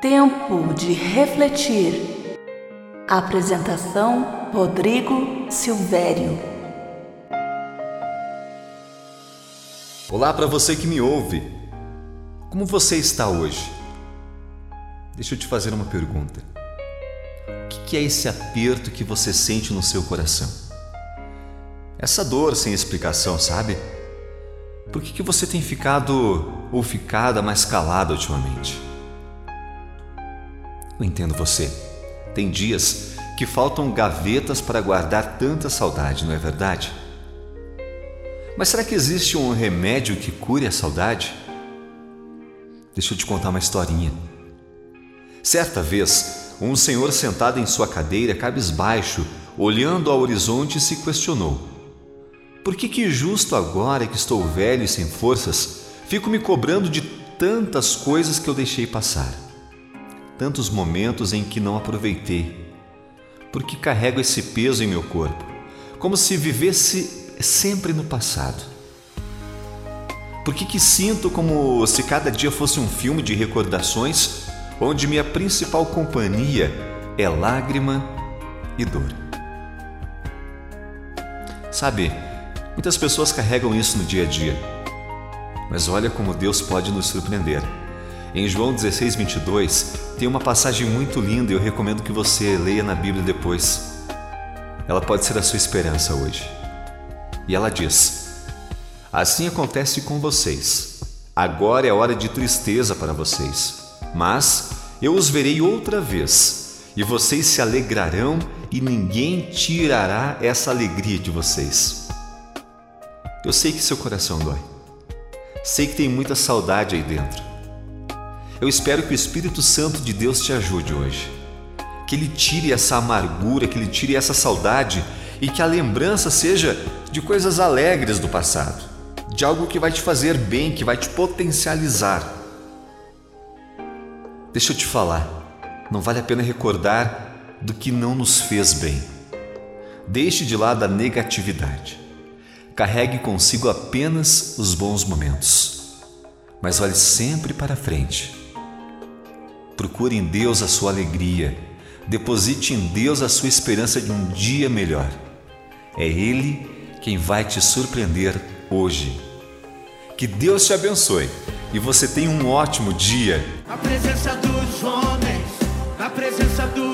Tempo de refletir. Apresentação: Rodrigo Silvério. Olá para você que me ouve. Como você está hoje? Deixa eu te fazer uma pergunta. O que é esse aperto que você sente no seu coração? Essa dor sem explicação, sabe? Por que, que você tem ficado ou ficada mais calada ultimamente? Eu entendo você. Tem dias que faltam gavetas para guardar tanta saudade, não é verdade? Mas será que existe um remédio que cure a saudade? Deixa eu te contar uma historinha. Certa vez, um senhor sentado em sua cadeira, cabisbaixo, olhando ao horizonte, se questionou: Por que, que justo agora que estou velho e sem forças, fico me cobrando de tantas coisas que eu deixei passar? Tantos momentos em que não aproveitei, porque carrego esse peso em meu corpo, como se vivesse sempre no passado. Por que, que sinto como se cada dia fosse um filme de recordações onde minha principal companhia é lágrima e dor? Sabe, muitas pessoas carregam isso no dia a dia, mas olha como Deus pode nos surpreender. Em João 16, 22, tem uma passagem muito linda e eu recomendo que você leia na Bíblia depois. Ela pode ser a sua esperança hoje. E ela diz: Assim acontece com vocês. Agora é hora de tristeza para vocês, mas eu os verei outra vez, e vocês se alegrarão, e ninguém tirará essa alegria de vocês. Eu sei que seu coração dói. Sei que tem muita saudade aí dentro. Eu espero que o Espírito Santo de Deus te ajude hoje. Que ele tire essa amargura, que ele tire essa saudade e que a lembrança seja de coisas alegres do passado, de algo que vai te fazer bem, que vai te potencializar. Deixa eu te falar, não vale a pena recordar do que não nos fez bem. Deixe de lado a negatividade. Carregue consigo apenas os bons momentos. Mas olhe sempre para frente Procure em Deus a sua alegria. Deposite em Deus a sua esperança de um dia melhor. É Ele quem vai te surpreender hoje. Que Deus te abençoe e você tenha um ótimo dia. A presença dos homens, a presença dos